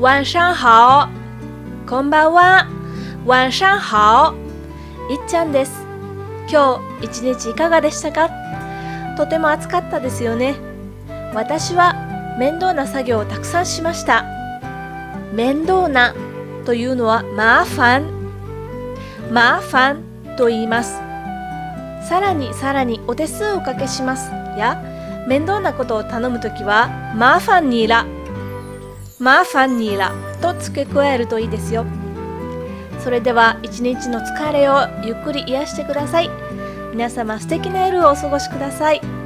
晚上好。こんばんは。晚上好。いっちゃんです。今日一日いかがでしたか？とても暑かったですよね。私は面倒な作業をたくさんしました。面倒なというのはマーファンマーファンと言います。さらにさらにお手数をおかけします。や面倒なことを頼むときはマーファンニーラマーファンニーラと付け加えるといいですよ。それでは一日の疲れをゆっくり癒してください。皆様素敵な夜をお過ごしください。